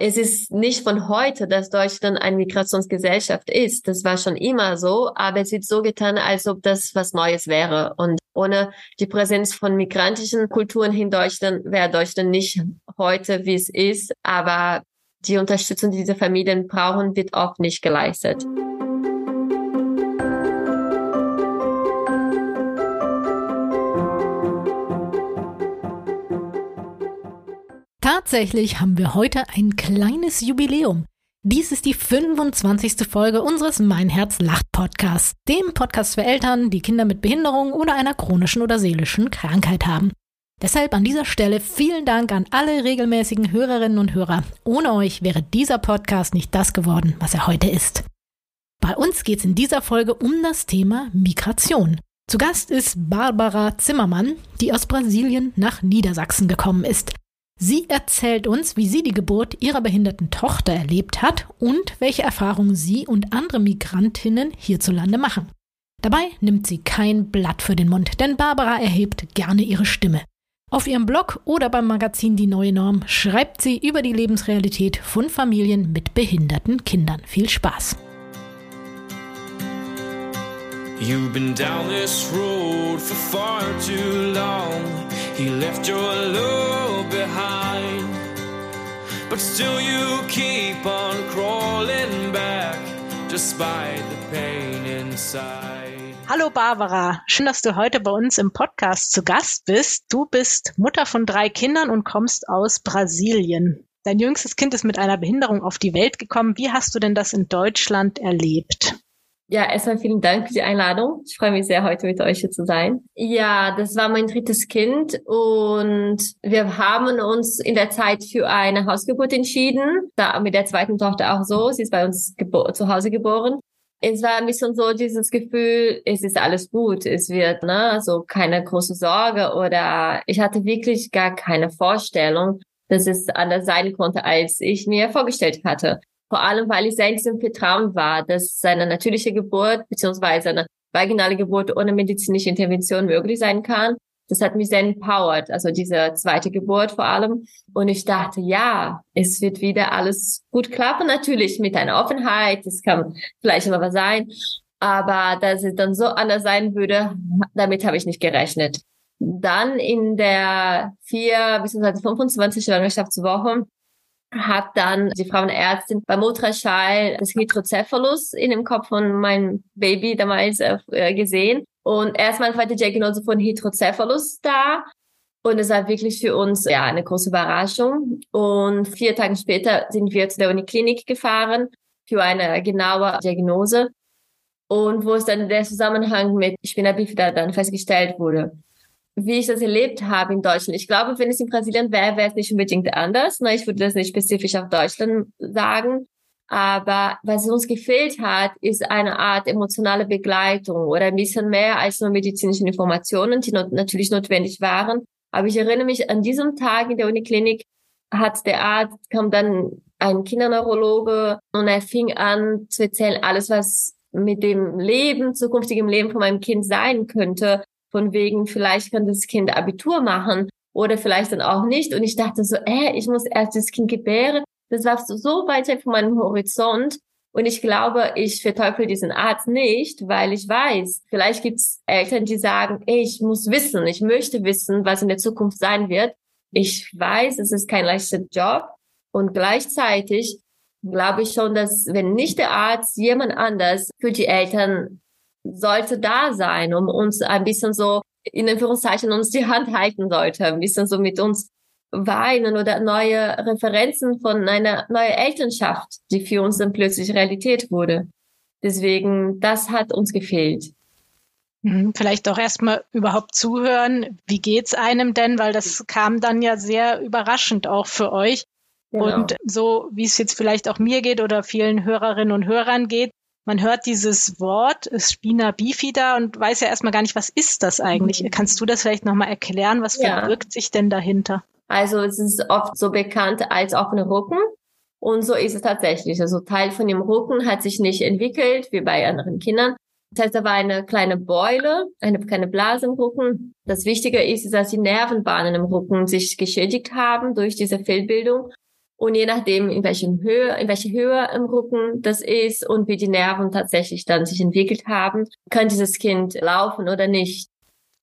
Es ist nicht von heute, dass Deutschland eine Migrationsgesellschaft ist. Das war schon immer so, aber es wird so getan, als ob das was Neues wäre. Und ohne die Präsenz von migrantischen Kulturen in Deutschland wäre Deutschland nicht heute, wie es ist. Aber die Unterstützung, die diese Familien brauchen, wird oft nicht geleistet. Tatsächlich haben wir heute ein kleines Jubiläum. Dies ist die 25. Folge unseres Mein Herz lacht Podcasts, dem Podcast für Eltern, die Kinder mit Behinderung oder einer chronischen oder seelischen Krankheit haben. Deshalb an dieser Stelle vielen Dank an alle regelmäßigen Hörerinnen und Hörer. Ohne euch wäre dieser Podcast nicht das geworden, was er heute ist. Bei uns geht es in dieser Folge um das Thema Migration. Zu Gast ist Barbara Zimmermann, die aus Brasilien nach Niedersachsen gekommen ist. Sie erzählt uns, wie sie die Geburt ihrer behinderten Tochter erlebt hat und welche Erfahrungen sie und andere Migrantinnen hierzulande machen. Dabei nimmt sie kein Blatt für den Mund, denn Barbara erhebt gerne ihre Stimme. Auf ihrem Blog oder beim Magazin Die Neue Norm schreibt sie über die Lebensrealität von Familien mit behinderten Kindern. Viel Spaß! You've been down this road for far too long. He left your love behind. But still you keep on crawling back, despite the pain inside. Hallo Barbara, schön, dass du heute bei uns im Podcast zu Gast bist. Du bist Mutter von drei Kindern und kommst aus Brasilien. Dein jüngstes Kind ist mit einer Behinderung auf die Welt gekommen. Wie hast du denn das in Deutschland erlebt? Ja, erstmal vielen Dank für die Einladung. Ich freue mich sehr, heute mit euch hier zu sein. Ja, das war mein drittes Kind und wir haben uns in der Zeit für eine Hausgeburt entschieden. Da mit der zweiten Tochter auch so. Sie ist bei uns zu Hause geboren. Es war ein bisschen so dieses Gefühl, es ist alles gut, es wird, ne, also keine große Sorge oder ich hatte wirklich gar keine Vorstellung, dass es anders sein konnte, als ich mir vorgestellt hatte. Vor allem, weil ich selbst im Vertrauen war, dass seine natürliche Geburt beziehungsweise eine vaginale Geburt ohne medizinische Intervention möglich sein kann. Das hat mich sehr empowered, also diese zweite Geburt vor allem. Und ich dachte, ja, es wird wieder alles gut klappen, natürlich mit einer Offenheit. Es kann vielleicht immer was sein. Aber dass es dann so anders sein würde, damit habe ich nicht gerechnet. Dann in der vier bis 25 Schwangerschaftswoche hat dann die Frauenärztin beim Ultraschall das Hydrocephalus in dem Kopf von meinem Baby damals äh, gesehen. Und erstmal war die Diagnose von Hydrocephalus da. Und es war wirklich für uns ja eine große Überraschung. Und vier Tage später sind wir zu der Uniklinik gefahren für eine genaue Diagnose. Und wo es dann der Zusammenhang mit Spina bifida dann festgestellt wurde wie ich das erlebt habe in Deutschland. Ich glaube, wenn es in Brasilien wäre, wäre es nicht unbedingt anders. Ich würde das nicht spezifisch auf Deutschland sagen. Aber was uns gefehlt hat, ist eine Art emotionale Begleitung oder ein bisschen mehr als nur medizinische Informationen, die not natürlich notwendig waren. Aber ich erinnere mich an diesem Tag in der Uniklinik hat der Arzt, kam dann ein Kinderneurologe und er fing an zu erzählen, alles, was mit dem Leben, zukünftigem Leben von meinem Kind sein könnte von wegen, vielleicht kann das Kind Abitur machen oder vielleicht dann auch nicht. Und ich dachte so, äh, ich muss erst das Kind gebären. Das war so weit weg von meinem Horizont. Und ich glaube, ich verteufel diesen Arzt nicht, weil ich weiß, vielleicht gibt es Eltern, die sagen, ey, ich muss wissen, ich möchte wissen, was in der Zukunft sein wird. Ich weiß, es ist kein leichter Job. Und gleichzeitig glaube ich schon, dass wenn nicht der Arzt, jemand anders für die Eltern sollte da sein, um uns ein bisschen so, in Anführungszeichen, uns die Hand halten sollte, ein bisschen so mit uns weinen oder neue Referenzen von einer neuen Elternschaft, die für uns dann plötzlich Realität wurde. Deswegen, das hat uns gefehlt. Mhm, vielleicht auch erstmal überhaupt zuhören. Wie geht's einem denn? Weil das kam dann ja sehr überraschend auch für euch. Genau. Und so wie es jetzt vielleicht auch mir geht oder vielen Hörerinnen und Hörern geht, man hört dieses Wort Spina bifida und weiß ja erstmal gar nicht, was ist das eigentlich? Mhm. Kannst du das vielleicht nochmal erklären? Was ja. verbirgt sich denn dahinter? Also es ist oft so bekannt als offener Rücken. Und so ist es tatsächlich. Also Teil von dem Rücken hat sich nicht entwickelt, wie bei anderen Kindern. Das heißt, da war eine kleine Beule, eine kleine Blase im Rücken. Das Wichtige ist, dass die Nervenbahnen im Rücken sich geschädigt haben durch diese Fehlbildung Und je nachdem, in welchem Höhe, in welcher Höhe im Rücken das ist und wie die Nerven tatsächlich dann sich entwickelt haben, kann dieses Kind laufen oder nicht.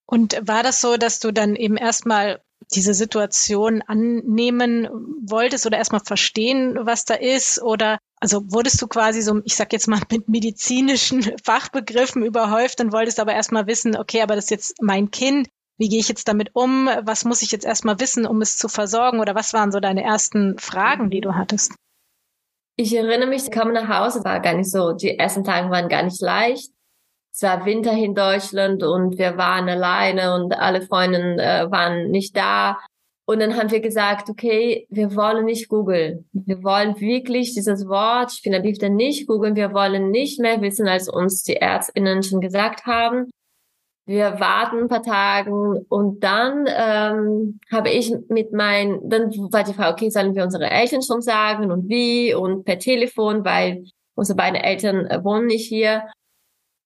Und war das so, dass du dann eben erstmal diese Situation annehmen wolltest oder erstmal verstehen, was da ist? Oder also wurdest du quasi so, ich sag jetzt mal, mit medizinischen Fachbegriffen überhäuft und wolltest aber erstmal wissen, okay, aber das ist jetzt mein Kind. Wie gehe ich jetzt damit um? Was muss ich jetzt erstmal wissen, um es zu versorgen? Oder was waren so deine ersten Fragen, die du hattest? Ich erinnere mich, ich kam nach Hause, war gar nicht so, die ersten Tage waren gar nicht leicht es war Winter in Deutschland und wir waren alleine und alle Freunde äh, waren nicht da. Und dann haben wir gesagt, okay, wir wollen nicht googeln. Wir wollen wirklich dieses Wort Spinabifte nicht googeln. Wir wollen nicht mehr wissen, als uns die Ärztinnen schon gesagt haben. Wir warten ein paar Tagen und dann ähm, habe ich mit meinen, dann war die Frage, okay, sollen wir unsere Eltern schon sagen und wie und per Telefon, weil unsere beiden Eltern äh, wohnen nicht hier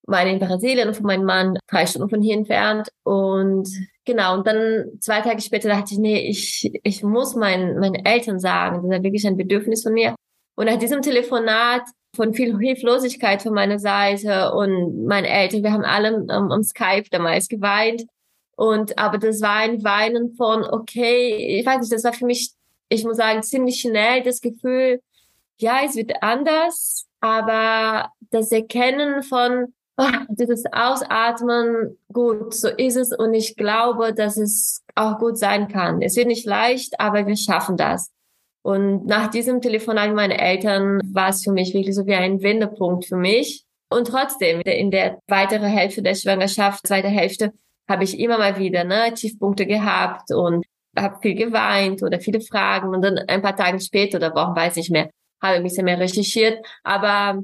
meine in Brasilien und von meinem Mann drei Stunden von hier entfernt. Und genau, und dann zwei Tage später dachte ich, nee, ich, ich muss meinen, meinen Eltern sagen, das ist wirklich ein Bedürfnis von mir. Und nach diesem Telefonat von viel Hilflosigkeit von meiner Seite und meinen Eltern, wir haben alle um, um Skype damals geweint. Und, aber das war ein Weinen von, okay, ich weiß nicht, das war für mich, ich muss sagen, ziemlich schnell das Gefühl, ja, es wird anders, aber das Erkennen von, oh, dieses Ausatmen, gut, so ist es und ich glaube, dass es auch gut sein kann. Es wird nicht leicht, aber wir schaffen das. Und nach diesem Telefonat mit meinen Eltern war es für mich wirklich so wie ein Wendepunkt für mich. Und trotzdem, in der weiteren Hälfte der Schwangerschaft, zweite Hälfte, habe ich immer mal wieder ne, Tiefpunkte gehabt und habe viel geweint oder viele Fragen. Und dann ein paar Tage später oder Wochen, weiß ich mehr, habe ich ein bisschen mehr recherchiert. Aber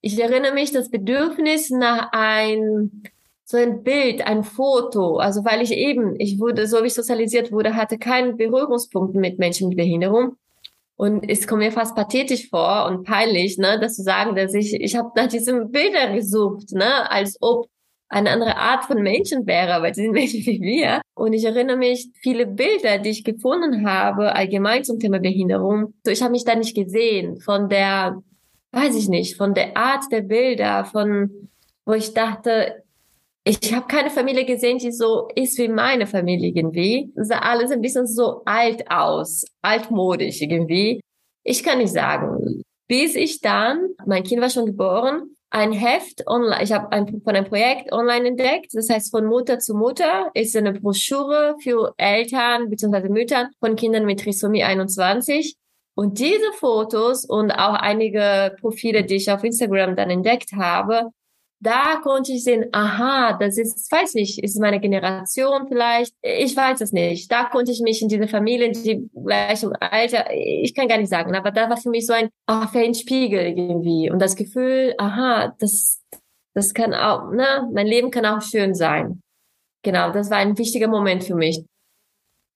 ich erinnere mich das Bedürfnis nach ein so ein Bild, ein Foto, also weil ich eben, ich wurde, so wie ich sozialisiert wurde, hatte keinen Berührungspunkt mit Menschen mit Behinderung. Und es kommt mir fast pathetisch vor und peinlich, ne, das zu sagen, dass ich, ich habe nach diesen Bildern gesucht, ne, als ob eine andere Art von Menschen wäre, weil sie sind Menschen wie wir. Und ich erinnere mich, viele Bilder, die ich gefunden habe, allgemein zum Thema Behinderung, so ich habe mich da nicht gesehen von der weiß ich nicht, von der Art der Bilder, von wo ich dachte, ich habe keine Familie gesehen, die so ist wie meine Familie irgendwie. Das sah alles ein bisschen so alt aus, altmodisch irgendwie. Ich kann nicht sagen. Bis ich dann, mein Kind war schon geboren, ein Heft online, ich habe ein, von einem Projekt online entdeckt, das heißt von Mutter zu Mutter, ist eine Broschüre für Eltern bzw. Müttern von Kindern mit Trisomie 21. Und diese Fotos und auch einige Profile, die ich auf Instagram dann entdeckt habe, da konnte ich sehen, aha, das ist, weiß nicht, ist meine Generation vielleicht, ich weiß es nicht. Da konnte ich mich in diese Familien, die gleich im Alter, ich kann gar nicht sagen, aber da war für mich so ein, ach, ein Spiegel irgendwie und das Gefühl, aha, das, das kann auch, ne, mein Leben kann auch schön sein. Genau, das war ein wichtiger Moment für mich.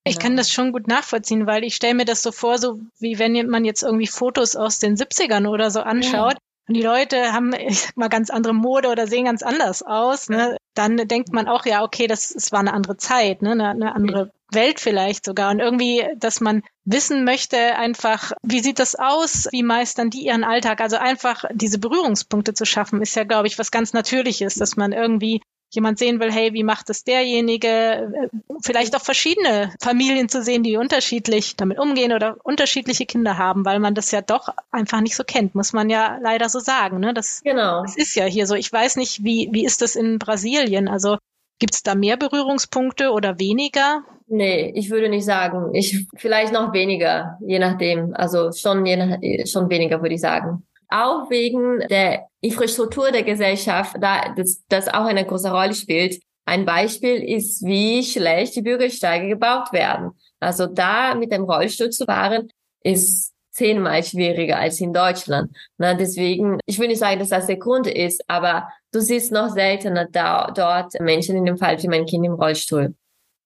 Ich kann das schon gut nachvollziehen, weil ich stelle mir das so vor, so wie wenn man jetzt irgendwie Fotos aus den 70ern oder so anschaut. Ja. Und die Leute haben, ich sag mal, ganz andere Mode oder sehen ganz anders aus. Ne? Dann denkt man auch, ja, okay, das, das war eine andere Zeit, ne? eine, eine andere Welt vielleicht sogar. Und irgendwie, dass man wissen möchte, einfach, wie sieht das aus? Wie meistern die ihren Alltag? Also einfach diese Berührungspunkte zu schaffen, ist ja, glaube ich, was ganz Natürliches, dass man irgendwie jemand sehen will, hey, wie macht es derjenige? Vielleicht auch verschiedene Familien zu sehen, die unterschiedlich damit umgehen oder unterschiedliche Kinder haben, weil man das ja doch einfach nicht so kennt, muss man ja leider so sagen. Ne? Das, genau. das ist ja hier so. Ich weiß nicht, wie, wie ist das in Brasilien? Also gibt es da mehr Berührungspunkte oder weniger? Nee, ich würde nicht sagen. Ich vielleicht noch weniger, je nachdem. Also schon, je nach, schon weniger, würde ich sagen auch wegen der Infrastruktur der Gesellschaft, da das, das auch eine große Rolle spielt. Ein Beispiel ist, wie schlecht die Bürgersteige gebaut werden. Also da mit dem Rollstuhl zu fahren, ist zehnmal schwieriger als in Deutschland. Na, deswegen, ich will nicht sagen, dass das der Grund ist, aber du siehst noch seltener da, dort Menschen in dem Fall wie mein Kind im Rollstuhl.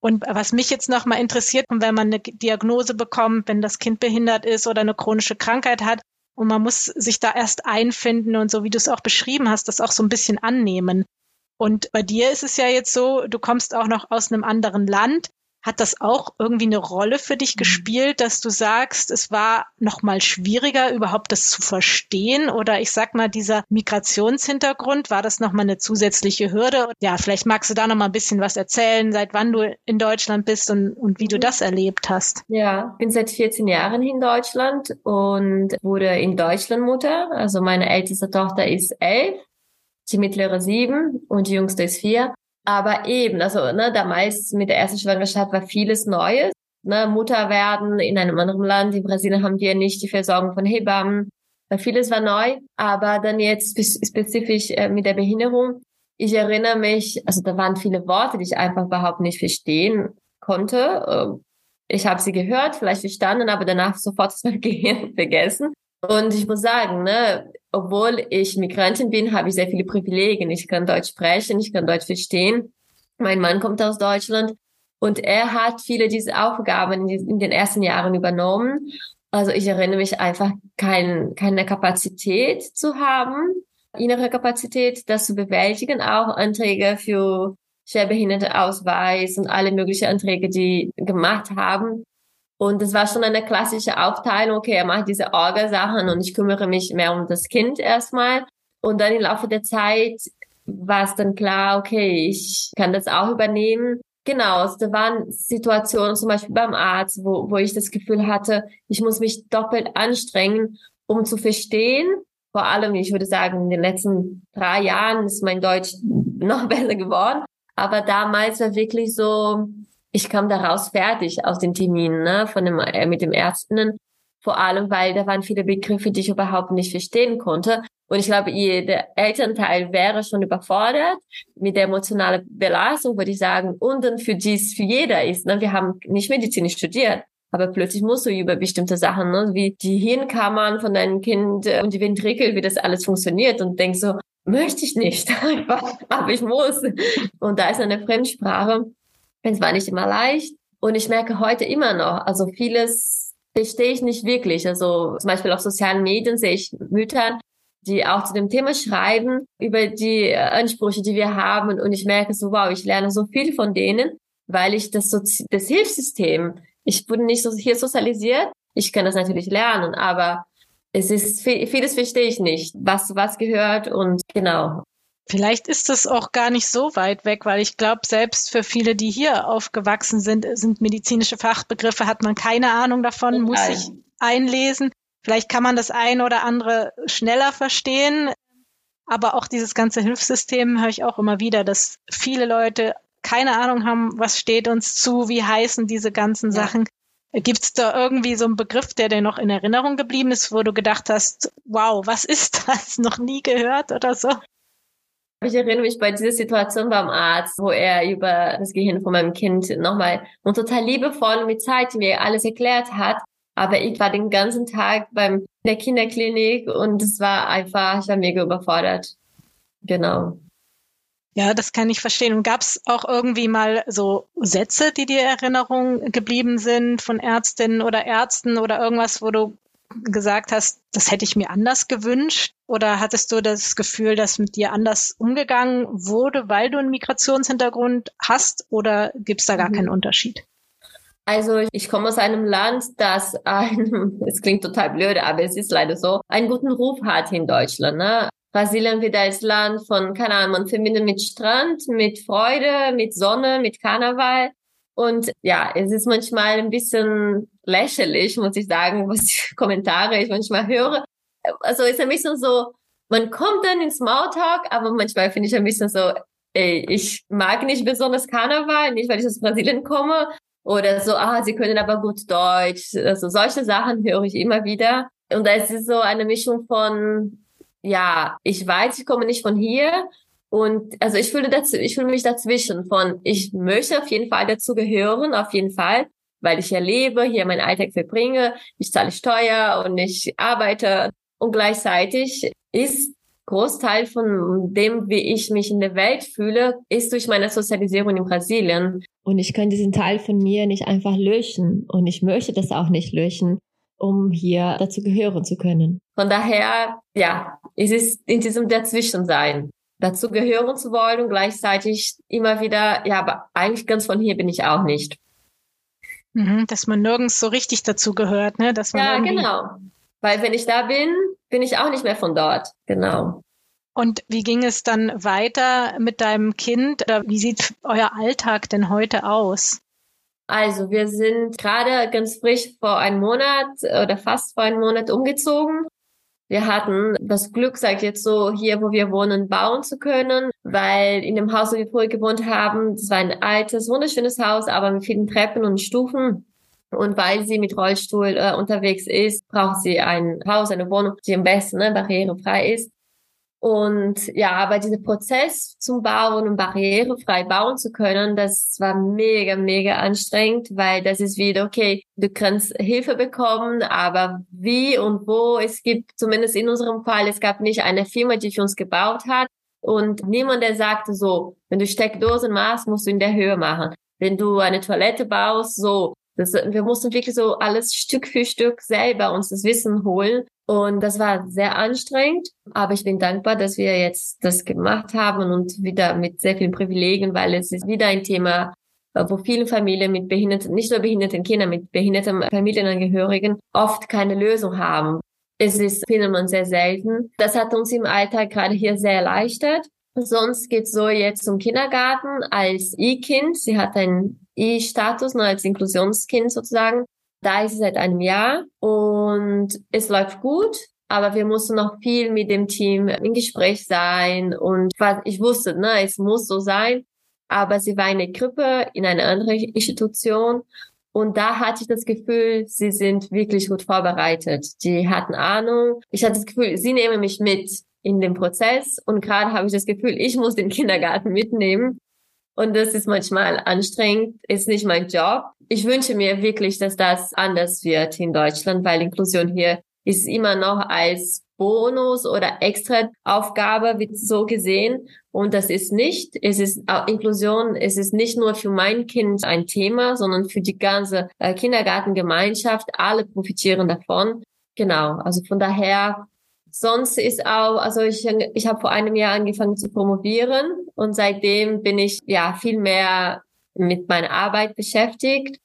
Und was mich jetzt noch mal interessiert, wenn man eine Diagnose bekommt, wenn das Kind behindert ist oder eine chronische Krankheit hat, und man muss sich da erst einfinden und so, wie du es auch beschrieben hast, das auch so ein bisschen annehmen. Und bei dir ist es ja jetzt so, du kommst auch noch aus einem anderen Land. Hat das auch irgendwie eine Rolle für dich mhm. gespielt, dass du sagst, es war noch mal schwieriger, überhaupt das zu verstehen? Oder ich sag mal, dieser Migrationshintergrund, war das noch mal eine zusätzliche Hürde? Ja, vielleicht magst du da noch mal ein bisschen was erzählen, seit wann du in Deutschland bist und, und wie du mhm. das erlebt hast. Ja, bin seit 14 Jahren in Deutschland und wurde in Deutschland Mutter. Also meine älteste Tochter ist elf, die mittlere sieben und die jüngste ist vier. Aber eben, also ne, damals mit der ersten Schwangerschaft war vieles Neues. Ne, Mutter werden in einem anderen Land. In Brasilien haben wir nicht die Versorgung von Hebammen. Vieles war neu. Aber dann jetzt spezifisch äh, mit der Behinderung. Ich erinnere mich, also da waren viele Worte, die ich einfach überhaupt nicht verstehen konnte. Ähm, ich habe sie gehört, vielleicht verstanden, aber danach sofort das Gehirn vergessen. Und ich muss sagen, ne, obwohl ich Migrantin bin, habe ich sehr viele Privilegien. Ich kann Deutsch sprechen, ich kann Deutsch verstehen. Mein Mann kommt aus Deutschland und er hat viele dieser Aufgaben in den ersten Jahren übernommen. Also ich erinnere mich einfach, kein, keine Kapazität zu haben, innere Kapazität, das zu bewältigen, auch Anträge für schwerbehinderte Ausweis und alle möglichen Anträge, die gemacht haben. Und es war schon eine klassische Aufteilung, okay, er macht diese Orga-Sachen und ich kümmere mich mehr um das Kind erstmal. Und dann im Laufe der Zeit war es dann klar, okay, ich kann das auch übernehmen. Genau, also da waren Situationen, zum Beispiel beim Arzt, wo, wo ich das Gefühl hatte, ich muss mich doppelt anstrengen, um zu verstehen. Vor allem, ich würde sagen, in den letzten drei Jahren ist mein Deutsch noch besser geworden. Aber damals war wirklich so, ich kam daraus fertig aus den Terminen ne, von dem, äh, mit dem Ärzten. Vor allem, weil da waren viele Begriffe, die ich überhaupt nicht verstehen konnte. Und ich glaube, jeder Elternteil wäre schon überfordert mit der emotionalen Belastung, würde ich sagen. Und dann für dies, für jeder ist, ne, wir haben nicht Medizin studiert. Aber plötzlich musst du über bestimmte Sachen, ne, wie die Hirnkammern von deinem Kind äh, und die Ventrikel, wie das alles funktioniert und denkst so, möchte ich nicht, aber ich muss. Und da ist eine Fremdsprache es war nicht immer leicht. Und ich merke heute immer noch, also vieles verstehe ich nicht wirklich. Also zum Beispiel auf sozialen Medien sehe ich Mütter, die auch zu dem Thema schreiben, über die Ansprüche, die wir haben. Und ich merke so, wow, ich lerne so viel von denen, weil ich das, Sozi das Hilfssystem, ich wurde nicht so hier sozialisiert. Ich kann das natürlich lernen, aber es ist, vieles verstehe ich nicht, was, was gehört und genau. Vielleicht ist es auch gar nicht so weit weg, weil ich glaube, selbst für viele, die hier aufgewachsen sind, sind medizinische Fachbegriffe, hat man keine Ahnung davon, Nein. muss sich einlesen. Vielleicht kann man das ein oder andere schneller verstehen. Aber auch dieses ganze Hilfssystem höre ich auch immer wieder, dass viele Leute keine Ahnung haben, was steht uns zu, wie heißen diese ganzen ja. Sachen. Gibt es da irgendwie so einen Begriff, der dir noch in Erinnerung geblieben ist, wo du gedacht hast, wow, was ist das? Noch nie gehört oder so? Ich erinnere mich bei dieser Situation beim Arzt, wo er über das Gehirn von meinem Kind nochmal und total liebevoll mit Zeit mir alles erklärt hat. Aber ich war den ganzen Tag beim der Kinderklinik und es war einfach, ich war mega überfordert. Genau. Ja, das kann ich verstehen. Und gab es auch irgendwie mal so Sätze, die dir Erinnerung geblieben sind von Ärztinnen oder Ärzten oder irgendwas, wo du gesagt hast, das hätte ich mir anders gewünscht? Oder hattest du das Gefühl, dass mit dir anders umgegangen wurde, weil du einen Migrationshintergrund hast? Oder gibt es da gar mhm. keinen Unterschied? Also ich komme aus einem Land, das ein, es klingt total blöd, aber es ist leider so, einen guten Ruf hat in Deutschland. Ne? Brasilien wird als Land von, keine Ahnung, man verbindet mit Strand, mit Freude, mit Sonne, mit Karneval. Und ja, es ist manchmal ein bisschen lächerlich, muss ich sagen, was die Kommentare ich manchmal höre. Also ist ein bisschen so, man kommt dann ins Smalltalk, aber manchmal finde ich ein bisschen so, ey, ich mag nicht besonders Karneval, nicht weil ich aus Brasilien komme. Oder so, ah, sie können aber gut Deutsch. Also solche Sachen höre ich immer wieder. Und da ist so eine Mischung von, ja, ich weiß, ich komme nicht von hier, und also ich fühle dazu, ich fühle mich dazwischen von, ich möchte auf jeden Fall dazu gehören, auf jeden Fall, weil ich hier lebe, hier meinen Alltag verbringe, ich zahle Steuer und ich arbeite. Und gleichzeitig ist Großteil von dem, wie ich mich in der Welt fühle, ist durch meine Sozialisierung in Brasilien. Und ich kann diesen Teil von mir nicht einfach löschen. Und ich möchte das auch nicht löschen, um hier dazu gehören zu können. Von daher, ja, es ist in diesem Dazwischensein dazu gehören zu wollen und gleichzeitig immer wieder, ja, aber eigentlich ganz von hier bin ich auch nicht. Mhm, dass man nirgends so richtig dazu gehört, ne? Dass man ja, genau. Weil wenn ich da bin, bin ich auch nicht mehr von dort. Genau. Und wie ging es dann weiter mit deinem Kind? Oder wie sieht euer Alltag denn heute aus? Also wir sind gerade ganz frisch vor einem Monat oder fast vor einem Monat umgezogen. Wir hatten das Glück, sag ich jetzt so, hier, wo wir wohnen, bauen zu können, weil in dem Haus, wo wir vorher gewohnt haben, das war ein altes, wunderschönes Haus, aber mit vielen Treppen und Stufen. Und weil sie mit Rollstuhl äh, unterwegs ist, braucht sie ein Haus, eine Wohnung, die am besten ne, barrierefrei ist. Und ja, aber dieser Prozess zum Bauen und barrierefrei bauen zu können, das war mega, mega anstrengend, weil das ist wieder, okay, du kannst Hilfe bekommen, aber wie und wo, es gibt, zumindest in unserem Fall, es gab nicht eine Firma, die für uns gebaut hat und niemand, der sagte so, wenn du Steckdosen machst, musst du in der Höhe machen. Wenn du eine Toilette baust, so. Das, wir mussten wirklich so alles Stück für Stück selber uns das Wissen holen. Und das war sehr anstrengend, aber ich bin dankbar, dass wir jetzt das gemacht haben und wieder mit sehr vielen Privilegien, weil es ist wieder ein Thema, äh, wo viele Familien mit behinderten, nicht nur behinderten Kindern, mit behinderten Familienangehörigen oft keine Lösung haben. Es ist, findet man sehr selten. Das hat uns im Alltag gerade hier sehr erleichtert. Sonst geht so jetzt zum Kindergarten als E-Kind. Sie hat einen E-Status, nur als Inklusionskind sozusagen. Da ist sie seit einem Jahr und es läuft gut, aber wir mussten noch viel mit dem Team im Gespräch sein und ich wusste, ne, es muss so sein, aber sie war in der Krippe in einer anderen Institution und da hatte ich das Gefühl, sie sind wirklich gut vorbereitet. Die hatten Ahnung. Ich hatte das Gefühl, sie nehmen mich mit in den Prozess und gerade habe ich das Gefühl, ich muss den Kindergarten mitnehmen und das ist manchmal anstrengend, ist nicht mein Job. Ich wünsche mir wirklich, dass das anders wird in Deutschland, weil Inklusion hier ist immer noch als Bonus oder extra Aufgabe wird so gesehen. Und das ist nicht. Es ist Inklusion, es ist nicht nur für mein Kind ein Thema, sondern für die ganze äh, Kindergartengemeinschaft. Alle profitieren davon. Genau. Also von daher Sonst ist auch, also ich, ich habe vor einem Jahr angefangen zu promovieren und seitdem bin ich ja viel mehr mit meiner Arbeit beschäftigt.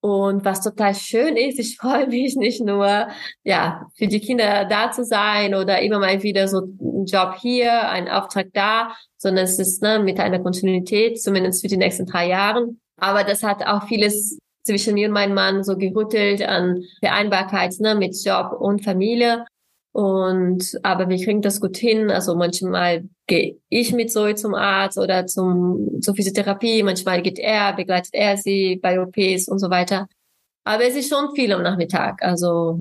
Und was total schön ist, ich freue mich nicht nur, ja, für die Kinder da zu sein oder immer mal wieder so ein Job hier, ein Auftrag da, sondern es ist ne, mit einer Kontinuität, zumindest für die nächsten drei Jahren. Aber das hat auch vieles zwischen mir und meinem Mann so gerüttelt an Vereinbarkeit ne, mit Job und Familie. Und aber wir kriegen das gut hin. Also manchmal gehe ich mit Zoe zum Arzt oder zum zur Physiotherapie, manchmal geht er, begleitet er sie bei OPs und so weiter. Aber es ist schon viel am Nachmittag. Also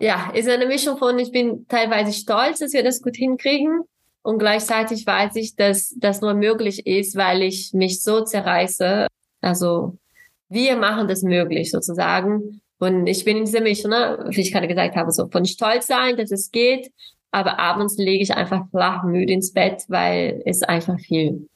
ja, ist eine Mischung von, ich bin teilweise stolz, dass wir das gut hinkriegen. Und gleichzeitig weiß ich, dass das nur möglich ist, weil ich mich so zerreiße. Also wir machen das möglich sozusagen. Und ich bin in dieser Mischung, ne, wie ich gerade gesagt habe, so von stolz sein, dass es geht, aber abends lege ich einfach flach müde ins Bett, weil es einfach viel.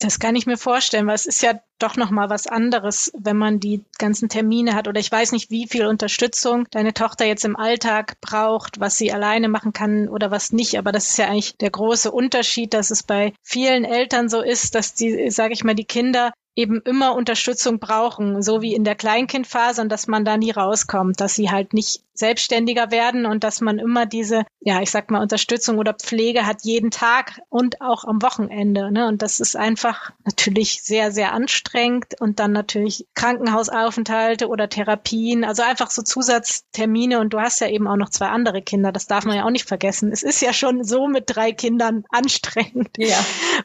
Das kann ich mir vorstellen, weil es ist ja doch noch mal was anderes, wenn man die ganzen Termine hat oder ich weiß nicht, wie viel Unterstützung deine Tochter jetzt im Alltag braucht, was sie alleine machen kann oder was nicht. Aber das ist ja eigentlich der große Unterschied, dass es bei vielen Eltern so ist, dass die, sage ich mal, die Kinder eben immer Unterstützung brauchen, so wie in der Kleinkindphase und dass man da nie rauskommt, dass sie halt nicht selbstständiger werden und dass man immer diese, ja, ich sag mal, Unterstützung oder Pflege hat jeden Tag und auch am Wochenende. Ne? Und das ist einfach natürlich sehr, sehr anstrengend und dann natürlich Krankenhausaufenthalte oder Therapien, also einfach so Zusatztermine und du hast ja eben auch noch zwei andere Kinder, das darf man ja auch nicht vergessen. Es ist ja schon so mit drei Kindern anstrengend. Ja.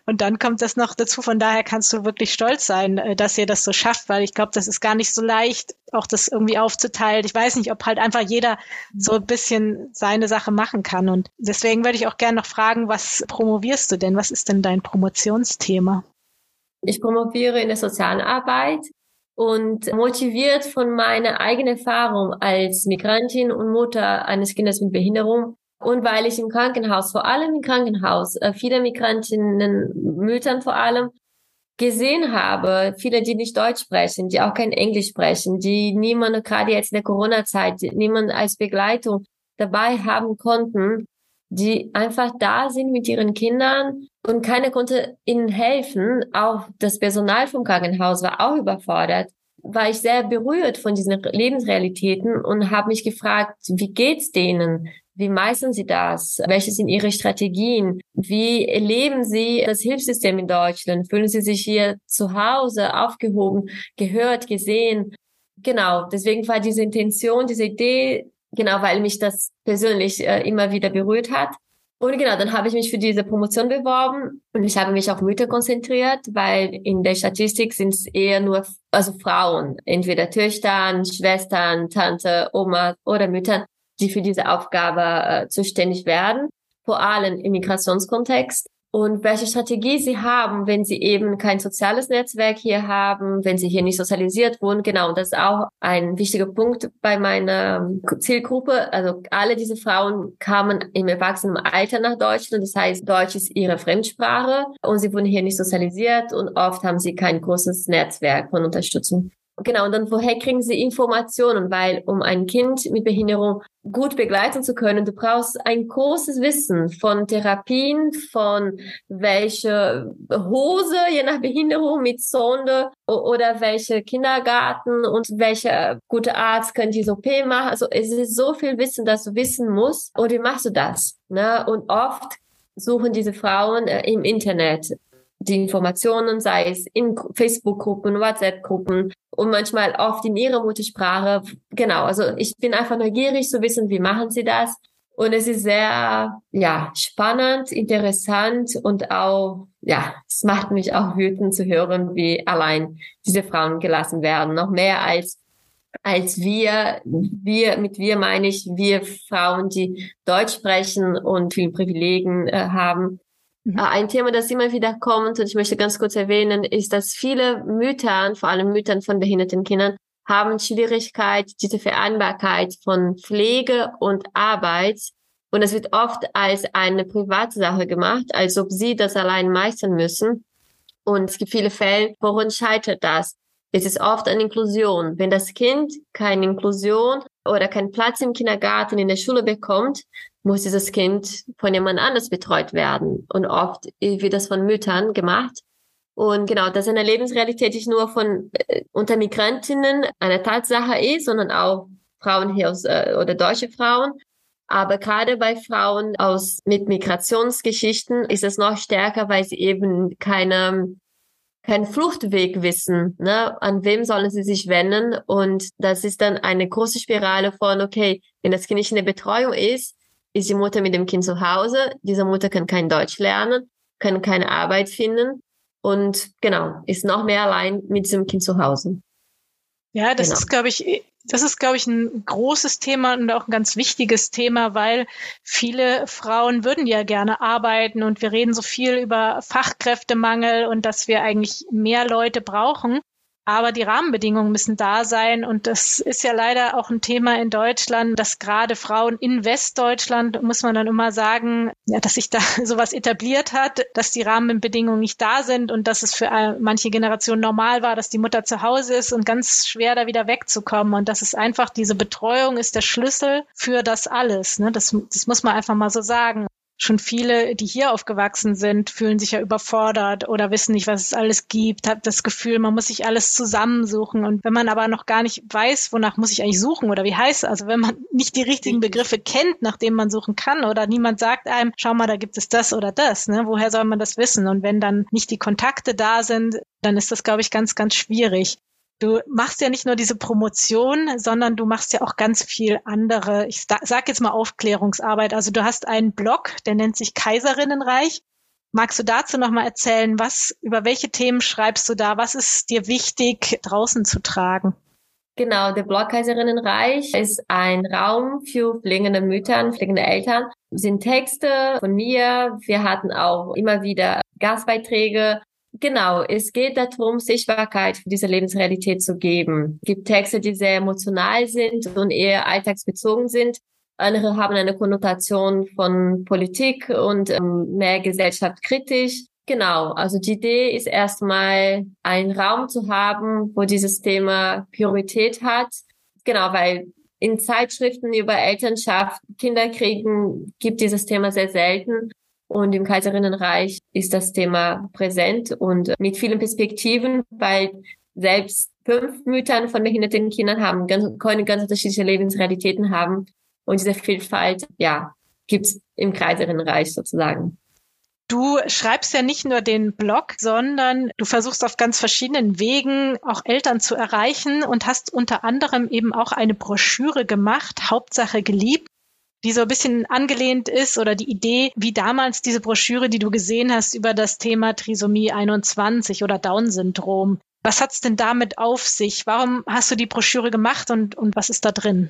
Und dann kommt das noch dazu, von daher kannst du wirklich stolz sein, äh, dass ihr das so schafft, weil ich glaube, das ist gar nicht so leicht, auch das irgendwie aufzuteilen. Ich weiß nicht, ob halt einfach jeder so ein bisschen seine Sache machen kann. Und deswegen würde ich auch gerne noch fragen, was promovierst du denn? Was ist denn dein Promotionsthema? Ich promoviere in der sozialen Arbeit und motiviert von meiner eigenen Erfahrung als Migrantin und Mutter eines Kindes mit Behinderung und weil ich im Krankenhaus, vor allem im Krankenhaus, äh, viele Migrantinnen, Müttern vor allem, gesehen habe, viele, die nicht Deutsch sprechen, die auch kein Englisch sprechen, die niemand, gerade jetzt in der Corona-Zeit, niemand als Begleitung dabei haben konnten, die einfach da sind mit ihren Kindern und keiner konnte ihnen helfen. Auch das Personal vom Krankenhaus war auch überfordert. war ich sehr berührt von diesen Lebensrealitäten und habe mich gefragt, wie geht's denen? Wie meistern Sie das? Welche sind Ihre Strategien? Wie erleben Sie das Hilfssystem in Deutschland? Fühlen Sie sich hier zu Hause aufgehoben, gehört, gesehen? Genau, deswegen war diese Intention, diese Idee, genau, weil mich das persönlich äh, immer wieder berührt hat. Und genau, dann habe ich mich für diese Promotion beworben und ich habe mich auf Mütter konzentriert, weil in der Statistik sind es eher nur also Frauen, entweder Töchtern, Schwestern, Tante, Oma oder Müttern, die für diese Aufgabe äh, zuständig werden, vor allem im Migrationskontext und welche Strategie sie haben, wenn sie eben kein soziales Netzwerk hier haben, wenn sie hier nicht sozialisiert wurden. Genau, das ist auch ein wichtiger Punkt bei meiner Zielgruppe. Also alle diese Frauen kamen im Erwachsenenalter nach Deutschland. Das heißt, Deutsch ist ihre Fremdsprache und sie wurden hier nicht sozialisiert und oft haben sie kein großes Netzwerk von Unterstützung. Genau, und dann woher kriegen sie Informationen? Weil um ein Kind mit Behinderung gut begleiten zu können, du brauchst ein großes Wissen von Therapien, von welche Hose, je nach Behinderung mit Sonde oder welche Kindergarten und welcher gute Arzt können diese OP machen. Also es ist so viel Wissen, dass du wissen musst. Und wie machst du das? Ne? Und oft suchen diese Frauen äh, im Internet die Informationen, sei es in Facebook-Gruppen, WhatsApp-Gruppen und manchmal oft in ihrer Muttersprache. Genau, also ich bin einfach neugierig zu wissen, wie machen sie das. Und es ist sehr, ja, spannend, interessant und auch, ja, es macht mich auch wütend zu hören, wie allein diese Frauen gelassen werden. Noch mehr als, als wir, wir, mit wir meine ich, wir Frauen, die Deutsch sprechen und viele Privilegien äh, haben. Mhm. Äh, ein Thema, das immer wieder kommt, und ich möchte ganz kurz erwähnen, ist, dass viele Mütter, vor allem Müttern von behinderten Kindern, haben Schwierigkeit, diese Vereinbarkeit von Pflege und Arbeit. Und es wird oft als eine Privatsache gemacht, als ob sie das allein meistern müssen. Und es gibt viele Fälle, woran scheitert das? Es ist oft eine Inklusion. Wenn das Kind keine Inklusion oder keinen Platz im Kindergarten, in der Schule bekommt, muss dieses Kind von jemand anders betreut werden. Und oft wird das von Müttern gemacht. Und genau, das ist eine Lebensrealität, die nicht nur von äh, unter Migrantinnen eine Tatsache ist, sondern auch Frauen hier aus äh, oder deutsche Frauen. Aber gerade bei Frauen aus mit Migrationsgeschichten ist es noch stärker, weil sie eben keine keinen Fluchtweg wissen. Ne? An wem sollen sie sich wenden? Und das ist dann eine große Spirale von, okay, wenn das Kind nicht in der Betreuung ist, ist die Mutter mit dem Kind zu Hause. Diese Mutter kann kein Deutsch lernen, kann keine Arbeit finden und genau, ist noch mehr allein mit diesem Kind zu Hause. Ja, das genau. ist, glaube ich, das ist, glaube ich, ein großes Thema und auch ein ganz wichtiges Thema, weil viele Frauen würden ja gerne arbeiten und wir reden so viel über Fachkräftemangel und dass wir eigentlich mehr Leute brauchen. Aber die Rahmenbedingungen müssen da sein. Und das ist ja leider auch ein Thema in Deutschland, dass gerade Frauen in Westdeutschland, muss man dann immer sagen, ja, dass sich da sowas etabliert hat, dass die Rahmenbedingungen nicht da sind und dass es für manche Generationen normal war, dass die Mutter zu Hause ist und ganz schwer da wieder wegzukommen. Und das ist einfach, diese Betreuung ist der Schlüssel für das alles. Ne? Das, das muss man einfach mal so sagen schon viele, die hier aufgewachsen sind, fühlen sich ja überfordert oder wissen nicht, was es alles gibt, hat das Gefühl, man muss sich alles zusammensuchen. Und wenn man aber noch gar nicht weiß, wonach muss ich eigentlich suchen oder wie heißt es, also wenn man nicht die richtigen Begriffe kennt, nach denen man suchen kann oder niemand sagt einem, schau mal, da gibt es das oder das, ne? woher soll man das wissen? Und wenn dann nicht die Kontakte da sind, dann ist das, glaube ich, ganz, ganz schwierig. Du machst ja nicht nur diese Promotion, sondern du machst ja auch ganz viel andere, ich sag jetzt mal Aufklärungsarbeit. Also du hast einen Blog, der nennt sich Kaiserinnenreich. Magst du dazu nochmal erzählen, was, über welche Themen schreibst du da? Was ist dir wichtig, draußen zu tragen? Genau, der Blog Kaiserinnenreich ist ein Raum für pflegende Mütter, pflegende Eltern. Das sind Texte von mir. Wir hatten auch immer wieder Gastbeiträge Genau, es geht darum, Sichtbarkeit für diese Lebensrealität zu geben. Es gibt Texte, die sehr emotional sind und eher alltagsbezogen sind. Andere haben eine Konnotation von Politik und ähm, mehr gesellschaftskritisch. Genau, also die Idee ist erstmal, einen Raum zu haben, wo dieses Thema Priorität hat. Genau, weil in Zeitschriften über Elternschaft, Kinderkriegen gibt dieses Thema sehr selten. Und im Kaiserinnenreich ist das Thema präsent und mit vielen Perspektiven, weil selbst fünf Müttern von behinderten Kindern haben, ganz, können ganz unterschiedliche Lebensrealitäten haben. Und diese Vielfalt, ja, gibt's im Kreiserinnenreich sozusagen. Du schreibst ja nicht nur den Blog, sondern du versuchst auf ganz verschiedenen Wegen auch Eltern zu erreichen und hast unter anderem eben auch eine Broschüre gemacht, Hauptsache geliebt, die so ein bisschen angelehnt ist oder die Idee, wie damals diese Broschüre, die du gesehen hast über das Thema Trisomie 21 oder Down-Syndrom. Was hat's denn damit auf sich? Warum hast du die Broschüre gemacht und, und was ist da drin?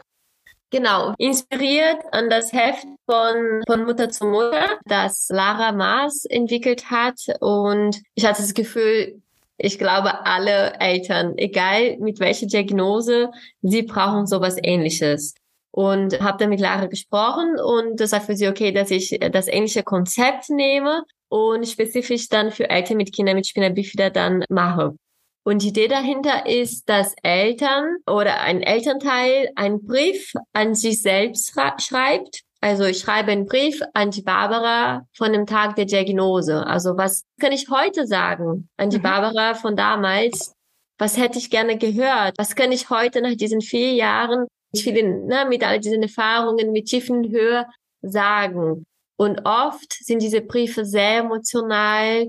Genau, inspiriert an das Heft von, von Mutter zu Mutter, das Lara Maas entwickelt hat. Und ich hatte das Gefühl, ich glaube, alle Eltern, egal mit welcher Diagnose, sie brauchen sowas ähnliches. Und habe dann mit Lara gesprochen und das war für sie okay, dass ich das ähnliche Konzept nehme und spezifisch dann für Eltern mit Kindern mit Spina Bifida dann mache. Und die Idee dahinter ist, dass Eltern oder ein Elternteil einen Brief an sich selbst schreibt. Also ich schreibe einen Brief an die Barbara von dem Tag der Diagnose. Also was kann ich heute sagen an die mhm. Barbara von damals? Was hätte ich gerne gehört? Was kann ich heute nach diesen vier Jahren mit vielen, ne, mit all diesen Erfahrungen, mit tiefen Höhe sagen? Und oft sind diese Briefe sehr emotional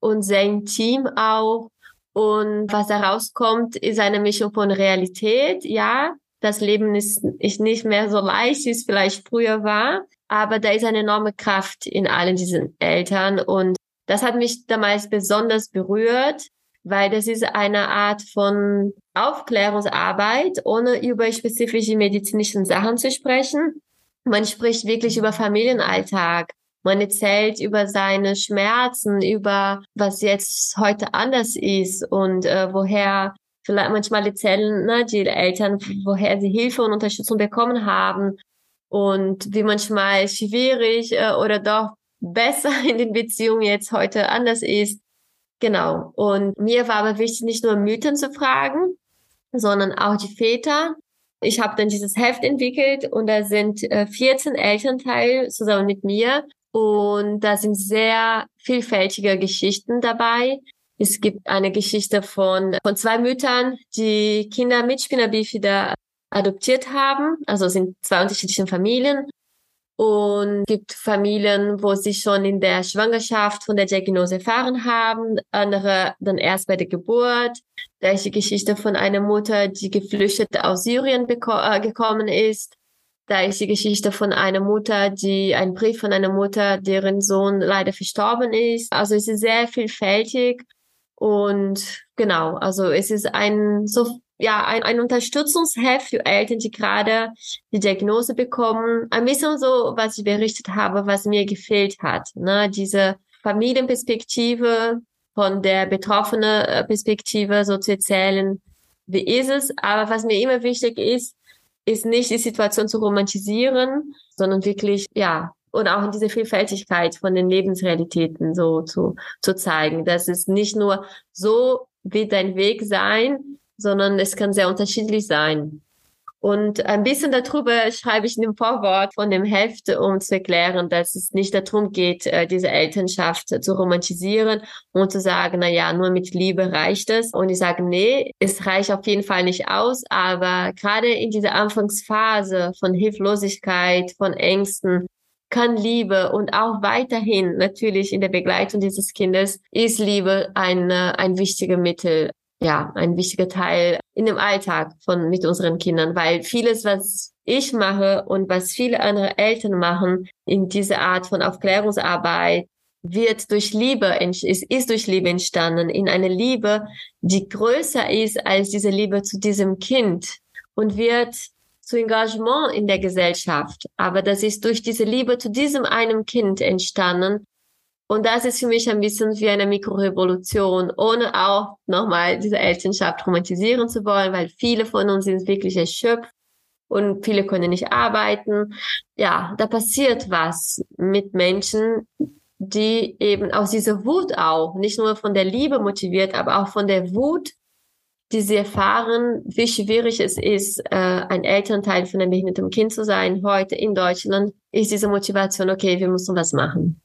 und sehr intim auch. Und was da rauskommt, ist eine Mischung von Realität. Ja, das Leben ist nicht mehr so leicht, wie es vielleicht früher war. Aber da ist eine enorme Kraft in allen diesen Eltern. Und das hat mich damals besonders berührt, weil das ist eine Art von Aufklärungsarbeit, ohne über spezifische medizinischen Sachen zu sprechen. Man spricht wirklich über Familienalltag, man erzählt über seine Schmerzen, über was jetzt heute anders ist und äh, woher vielleicht manchmal erzählen ne, die Eltern, woher sie Hilfe und Unterstützung bekommen haben und wie manchmal schwierig äh, oder doch besser in den Beziehungen jetzt heute anders ist. Genau. Und mir war aber wichtig, nicht nur Mythen zu fragen, sondern auch die Väter. Ich habe dann dieses Heft entwickelt und da sind äh, 14 Elternteile zusammen mit mir und da sind sehr vielfältige Geschichten dabei. Es gibt eine Geschichte von, von zwei Müttern, die Kinder mit Spina bifida adoptiert haben. Also sind zwei unterschiedliche Familien. Und gibt Familien, wo sie schon in der Schwangerschaft von der Diagnose erfahren haben, andere dann erst bei der Geburt. Da ist die Geschichte von einer Mutter, die geflüchtet aus Syrien äh, gekommen ist. Da ist die Geschichte von einer Mutter, die, ein Brief von einer Mutter, deren Sohn leider verstorben ist. Also es ist sehr vielfältig und genau, also es ist ein, so, ja, ein, ein Unterstützungsheft für Eltern, die gerade die Diagnose bekommen. Ein bisschen so, was ich berichtet habe, was mir gefehlt hat, ne, diese Familienperspektive von der betroffenen äh, Perspektive so zu erzählen, wie ist es. Aber was mir immer wichtig ist, ist nicht die Situation zu romantisieren, sondern wirklich, ja, und auch in diese Vielfältigkeit von den Lebensrealitäten so zu, zu zeigen. dass es nicht nur so wird dein Weg sein, sondern es kann sehr unterschiedlich sein. Und ein bisschen darüber schreibe ich in dem Vorwort von dem Heft, um zu erklären, dass es nicht darum geht, äh, diese Elternschaft zu romantisieren und zu sagen, na ja, nur mit Liebe reicht es. Und ich sage, nee, es reicht auf jeden Fall nicht aus. Aber gerade in dieser Anfangsphase von Hilflosigkeit, von Ängsten, kann Liebe und auch weiterhin natürlich in der Begleitung dieses Kindes ist Liebe ein, ein wichtiges Mittel, ja, ein wichtiger Teil in dem Alltag von, mit unseren Kindern, weil vieles, was ich mache und was viele andere Eltern machen in dieser Art von Aufklärungsarbeit, wird durch Liebe, ist, ist durch Liebe entstanden, in eine Liebe, die größer ist als diese Liebe zu diesem Kind und wird zu Engagement in der Gesellschaft. Aber das ist durch diese Liebe zu diesem einem Kind entstanden, und das ist für mich ein bisschen wie eine Mikrorevolution, ohne auch nochmal diese Elternschaft romantisieren zu wollen, weil viele von uns sind wirklich erschöpft und viele können nicht arbeiten. Ja, da passiert was mit Menschen, die eben aus dieser Wut auch, nicht nur von der Liebe motiviert, aber auch von der Wut, die sie erfahren, wie schwierig es ist, äh, ein Elternteil von einem behinderten Kind zu sein. Heute in Deutschland ist diese Motivation, okay, wir müssen was machen.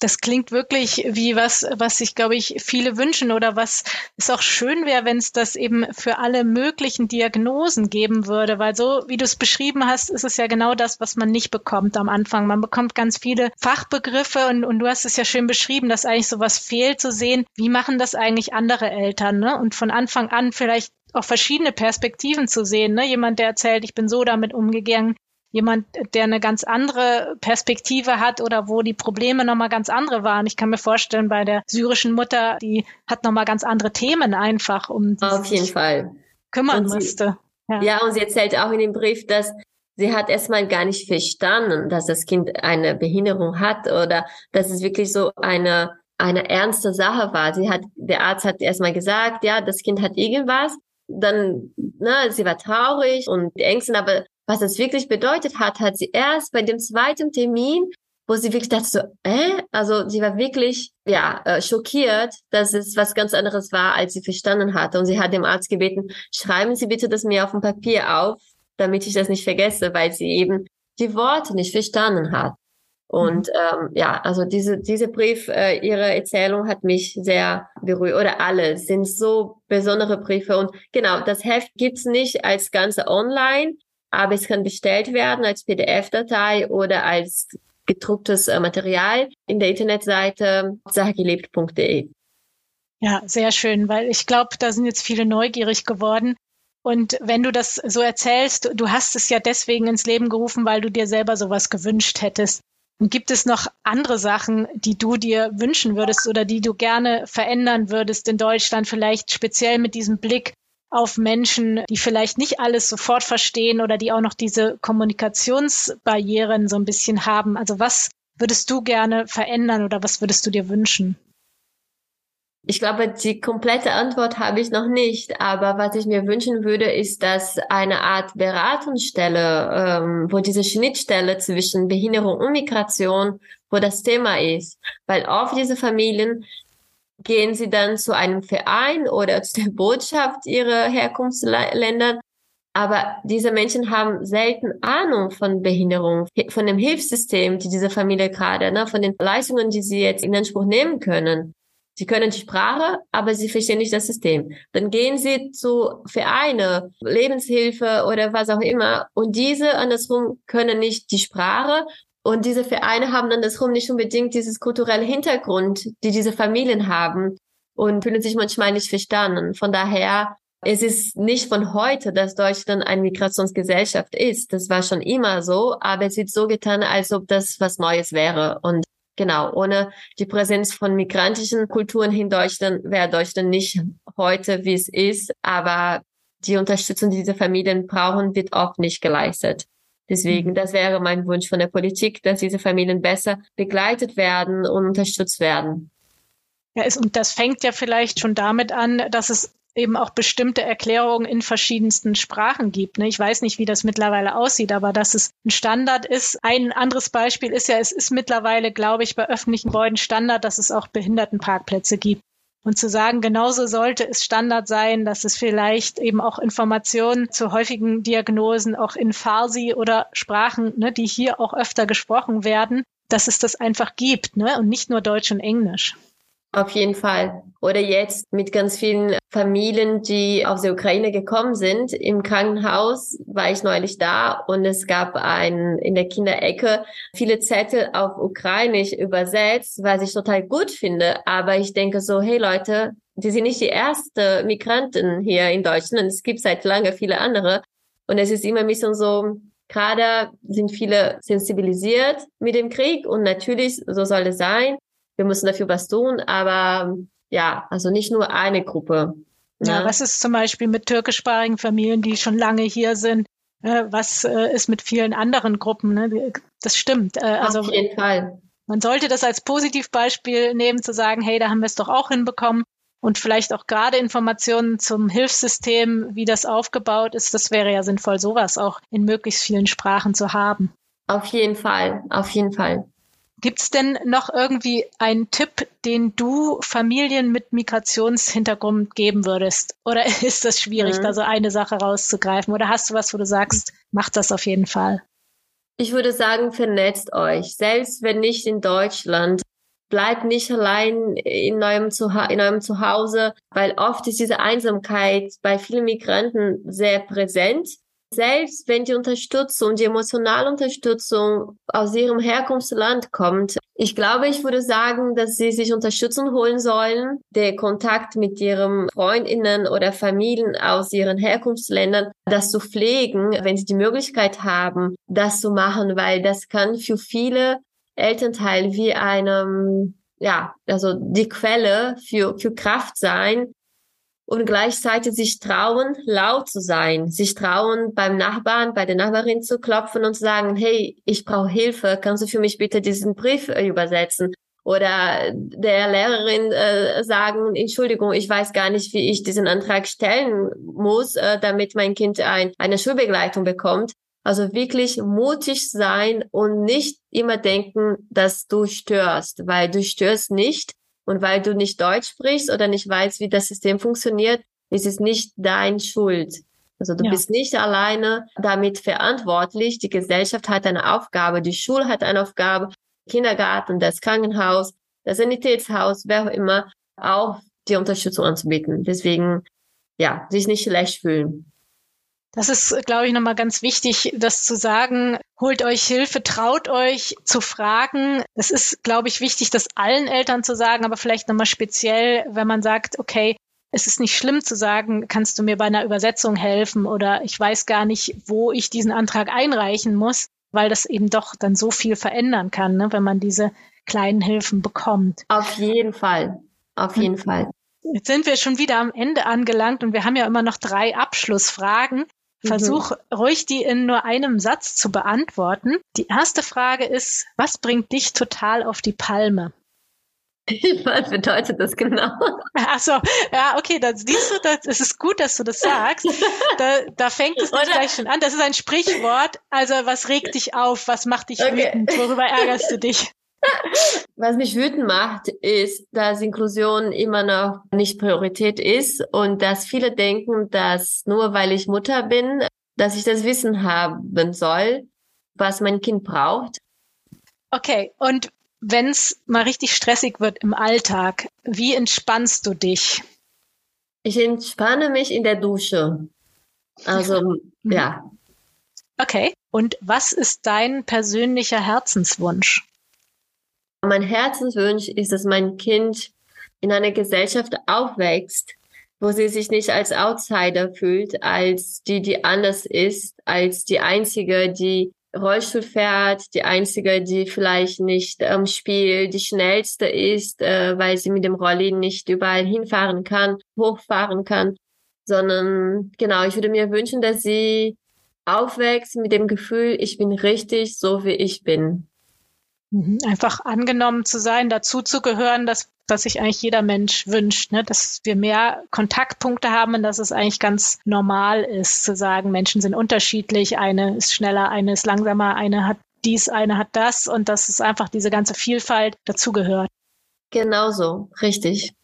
Das klingt wirklich wie was, was sich, glaube ich, viele wünschen oder was es auch schön wäre, wenn es das eben für alle möglichen Diagnosen geben würde, weil so, wie du es beschrieben hast, ist es ja genau das, was man nicht bekommt am Anfang. Man bekommt ganz viele Fachbegriffe und, und du hast es ja schön beschrieben, dass eigentlich sowas fehlt zu sehen. Wie machen das eigentlich andere Eltern? Ne? Und von Anfang an vielleicht auch verschiedene Perspektiven zu sehen. Ne? Jemand, der erzählt, ich bin so damit umgegangen, jemand, der eine ganz andere Perspektive hat oder wo die Probleme nochmal ganz andere waren. Ich kann mir vorstellen, bei der syrischen Mutter, die hat nochmal ganz andere Themen einfach, um auf jeden Fall kümmern sie, musste. Ja. ja, und sie erzählt auch in dem Brief, dass sie hat erstmal gar nicht verstanden, dass das Kind eine Behinderung hat oder dass es wirklich so eine eine ernste Sache war. Sie hat, der Arzt hat erstmal gesagt, ja, das Kind hat irgendwas. Dann, ne, sie war traurig und ängstlich, aber was das wirklich bedeutet hat, hat sie erst bei dem zweiten Termin, wo sie wirklich dachte so, äh? Also sie war wirklich, ja, äh, schockiert, dass es was ganz anderes war, als sie verstanden hatte. Und sie hat dem Arzt gebeten, schreiben Sie bitte das mir auf dem Papier auf, damit ich das nicht vergesse, weil sie eben die Worte nicht verstanden hat. Und ähm, ja, also diese, diese Brief, äh, ihre Erzählung hat mich sehr berührt. Oder alle sind so besondere Briefe. Und genau, das Heft gibt's nicht als Ganze online, aber es kann bestellt werden als PDF-Datei oder als gedrucktes äh, Material in der Internetseite sachgelebt.de. Ja, sehr schön, weil ich glaube, da sind jetzt viele neugierig geworden. Und wenn du das so erzählst, du hast es ja deswegen ins Leben gerufen, weil du dir selber sowas gewünscht hättest. Und gibt es noch andere Sachen, die du dir wünschen würdest oder die du gerne verändern würdest in Deutschland, vielleicht speziell mit diesem Blick auf Menschen, die vielleicht nicht alles sofort verstehen oder die auch noch diese Kommunikationsbarrieren so ein bisschen haben. Also was würdest du gerne verändern oder was würdest du dir wünschen? Ich glaube, die komplette Antwort habe ich noch nicht. Aber was ich mir wünschen würde, ist, dass eine Art Beratungsstelle, ähm, wo diese Schnittstelle zwischen Behinderung und Migration, wo das Thema ist. Weil oft diese Familien gehen sie dann zu einem Verein oder zu der Botschaft ihrer Herkunftsländer. Aber diese Menschen haben selten Ahnung von Behinderung, von dem Hilfssystem, die diese Familie gerade, ne, von den Leistungen, die sie jetzt in Anspruch nehmen können. Sie können die Sprache, aber sie verstehen nicht das System. Dann gehen sie zu Vereine, Lebenshilfe oder was auch immer. Und diese andersrum können nicht die Sprache und diese Vereine haben dann das rum nicht unbedingt dieses kulturelle Hintergrund, die diese Familien haben und fühlen sich manchmal nicht verstanden. Von daher, es ist nicht von heute, dass Deutschland eine Migrationsgesellschaft ist. Das war schon immer so, aber es wird so getan, als ob das was Neues wäre. Und genau, ohne die Präsenz von migrantischen Kulturen in Deutschland wäre Deutschland nicht heute, wie es ist. Aber die Unterstützung, die diese Familien brauchen, wird oft nicht geleistet. Deswegen, mhm. das wäre mein Wunsch von der Politik, dass diese Familien besser begleitet werden und unterstützt werden. Ja, ist, und das fängt ja vielleicht schon damit an, dass es eben auch bestimmte Erklärungen in verschiedensten Sprachen gibt. Ne? Ich weiß nicht, wie das mittlerweile aussieht, aber dass es ein Standard ist. Ein anderes Beispiel ist ja, es ist mittlerweile, glaube ich, bei öffentlichen Gebäuden Standard, dass es auch Behindertenparkplätze gibt. Und zu sagen, genauso sollte es Standard sein, dass es vielleicht eben auch Informationen zu häufigen Diagnosen auch in Farsi oder Sprachen, ne, die hier auch öfter gesprochen werden, dass es das einfach gibt, ne, und nicht nur Deutsch und Englisch. Auf jeden Fall. Oder jetzt mit ganz vielen Familien, die aus der Ukraine gekommen sind. Im Krankenhaus war ich neulich da und es gab ein, in der Kinderecke viele Zettel auf Ukrainisch übersetzt, was ich total gut finde. Aber ich denke so, hey Leute, die sind nicht die erste Migranten hier in Deutschland. Es gibt seit lange viele andere. Und es ist immer ein bisschen so, gerade sind viele sensibilisiert mit dem Krieg und natürlich, so soll es sein wir müssen dafür was tun, aber ja, also nicht nur eine Gruppe. Ne? Ja, was ist zum Beispiel mit türkischsprachigen Familien, die schon lange hier sind? Äh, was äh, ist mit vielen anderen Gruppen? Ne? Das stimmt. Äh, also Auf jeden Fall. Man sollte das als Positivbeispiel nehmen, zu sagen, hey, da haben wir es doch auch hinbekommen. Und vielleicht auch gerade Informationen zum Hilfssystem, wie das aufgebaut ist, das wäre ja sinnvoll, sowas auch in möglichst vielen Sprachen zu haben. Auf jeden Fall, auf jeden Fall. Gibt es denn noch irgendwie einen Tipp, den du Familien mit Migrationshintergrund geben würdest? Oder ist das schwierig, mhm. da so eine Sache rauszugreifen? Oder hast du was, wo du sagst, macht das auf jeden Fall? Ich würde sagen, vernetzt euch. Selbst wenn nicht in Deutschland, bleib nicht allein in eurem, Zuha in eurem Zuhause, weil oft ist diese Einsamkeit bei vielen Migranten sehr präsent. Selbst wenn die Unterstützung, die emotionale Unterstützung aus ihrem Herkunftsland kommt, ich glaube, ich würde sagen, dass sie sich Unterstützung holen sollen, der Kontakt mit ihren Freundinnen oder Familien aus ihren Herkunftsländern, das zu pflegen, wenn sie die Möglichkeit haben, das zu machen, weil das kann für viele Elternteil wie einem, ja, also die Quelle für, für Kraft sein und gleichzeitig sich trauen, laut zu sein, sich trauen, beim Nachbarn, bei der Nachbarin zu klopfen und zu sagen, hey, ich brauche Hilfe, kannst du für mich bitte diesen Brief äh, übersetzen? Oder der Lehrerin äh, sagen, Entschuldigung, ich weiß gar nicht, wie ich diesen Antrag stellen muss, äh, damit mein Kind ein, eine Schulbegleitung bekommt. Also wirklich mutig sein und nicht immer denken, dass du störst, weil du störst nicht und weil du nicht Deutsch sprichst oder nicht weißt, wie das System funktioniert, ist es nicht dein Schuld. Also du ja. bist nicht alleine damit verantwortlich. Die Gesellschaft hat eine Aufgabe, die Schule hat eine Aufgabe, Kindergarten, das Krankenhaus, das Sanitätshaus, wer auch immer, auch die Unterstützung anzubieten. Deswegen, ja, sich nicht schlecht fühlen. Das ist, glaube ich, nochmal ganz wichtig, das zu sagen. Holt euch Hilfe, traut euch zu fragen. Es ist, glaube ich, wichtig, das allen Eltern zu sagen, aber vielleicht nochmal speziell, wenn man sagt, okay, es ist nicht schlimm zu sagen, kannst du mir bei einer Übersetzung helfen oder ich weiß gar nicht, wo ich diesen Antrag einreichen muss, weil das eben doch dann so viel verändern kann, ne, wenn man diese kleinen Hilfen bekommt. Auf jeden Fall. Auf jeden Fall. Jetzt sind wir schon wieder am Ende angelangt und wir haben ja immer noch drei Abschlussfragen. Mhm. Versuch mhm. ruhig die in nur einem Satz zu beantworten. Die erste Frage ist, was bringt dich total auf die Palme? Was bedeutet das genau? Ach so, ja, okay, dann siehst du, das, es ist gut, dass du das sagst. Da, da fängt es nicht gleich schon an. Das ist ein Sprichwort. Also, was regt dich auf? Was macht dich okay. wütend? Worüber ärgerst du dich? Was mich wütend macht, ist, dass Inklusion immer noch nicht Priorität ist und dass viele denken, dass nur weil ich Mutter bin, dass ich das Wissen haben soll, was mein Kind braucht. Okay, und wenn es mal richtig stressig wird im Alltag, wie entspannst du dich? Ich entspanne mich in der Dusche. Also, ja. Okay. Und was ist dein persönlicher Herzenswunsch? Mein Herzenswunsch ist, dass mein Kind in einer Gesellschaft aufwächst, wo sie sich nicht als Outsider fühlt, als die, die anders ist, als die einzige, die Rollstuhl fährt, die einzige, die vielleicht nicht ähm, spielt, die schnellste ist, äh, weil sie mit dem Rolli nicht überall hinfahren kann, hochfahren kann, sondern genau, ich würde mir wünschen, dass sie aufwächst mit dem Gefühl, ich bin richtig so, wie ich bin. Mhm. Einfach angenommen zu sein, dazu zu gehören, dass, dass sich eigentlich jeder Mensch wünscht, ne? dass wir mehr Kontaktpunkte haben und dass es eigentlich ganz normal ist, zu sagen, Menschen sind unterschiedlich, eine ist schneller, eine ist langsamer, eine hat dies, eine hat das und dass es einfach diese ganze Vielfalt dazugehört. Genauso, richtig.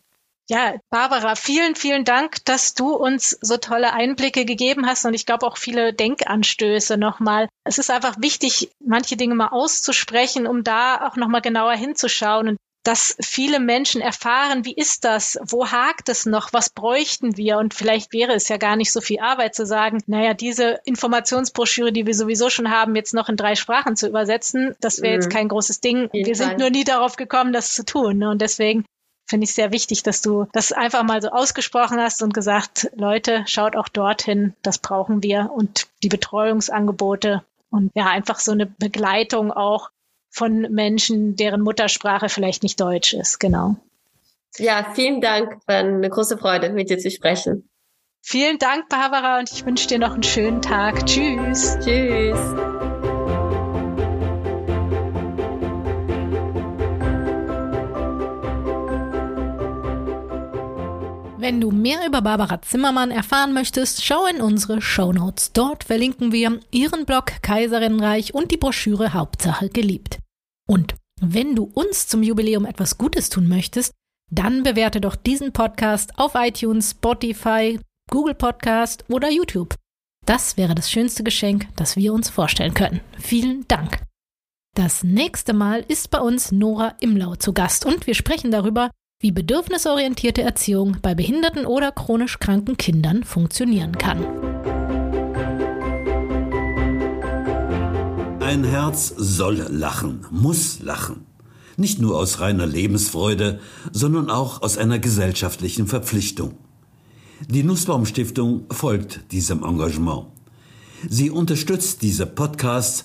Ja, Barbara, vielen, vielen Dank, dass du uns so tolle Einblicke gegeben hast und ich glaube auch viele Denkanstöße nochmal. Es ist einfach wichtig, manche Dinge mal auszusprechen, um da auch nochmal genauer hinzuschauen und dass viele Menschen erfahren, wie ist das? Wo hakt es noch? Was bräuchten wir? Und vielleicht wäre es ja gar nicht so viel Arbeit zu sagen, naja, diese Informationsbroschüre, die wir sowieso schon haben, jetzt noch in drei Sprachen zu übersetzen, das wäre mhm. jetzt kein großes Ding. Wir sind nur nie darauf gekommen, das zu tun. Ne? Und deswegen finde ich sehr wichtig, dass du das einfach mal so ausgesprochen hast und gesagt, Leute, schaut auch dorthin, das brauchen wir und die Betreuungsangebote und ja, einfach so eine Begleitung auch von Menschen, deren Muttersprache vielleicht nicht Deutsch ist, genau. Ja, vielen Dank. War eine große Freude, mit dir zu sprechen. Vielen Dank, Barbara, und ich wünsche dir noch einen schönen Tag. Tschüss. Tschüss. Wenn du mehr über Barbara Zimmermann erfahren möchtest, schau in unsere Show Notes. Dort verlinken wir ihren Blog Kaiserinnenreich und die Broschüre Hauptsache geliebt. Und wenn du uns zum Jubiläum etwas Gutes tun möchtest, dann bewerte doch diesen Podcast auf iTunes, Spotify, Google Podcast oder YouTube. Das wäre das schönste Geschenk, das wir uns vorstellen können. Vielen Dank. Das nächste Mal ist bei uns Nora Imlau zu Gast und wir sprechen darüber, wie bedürfnisorientierte Erziehung bei behinderten oder chronisch kranken Kindern funktionieren kann. Ein Herz soll lachen, muss lachen. Nicht nur aus reiner Lebensfreude, sondern auch aus einer gesellschaftlichen Verpflichtung. Die Nussbaum Stiftung folgt diesem Engagement. Sie unterstützt diese Podcasts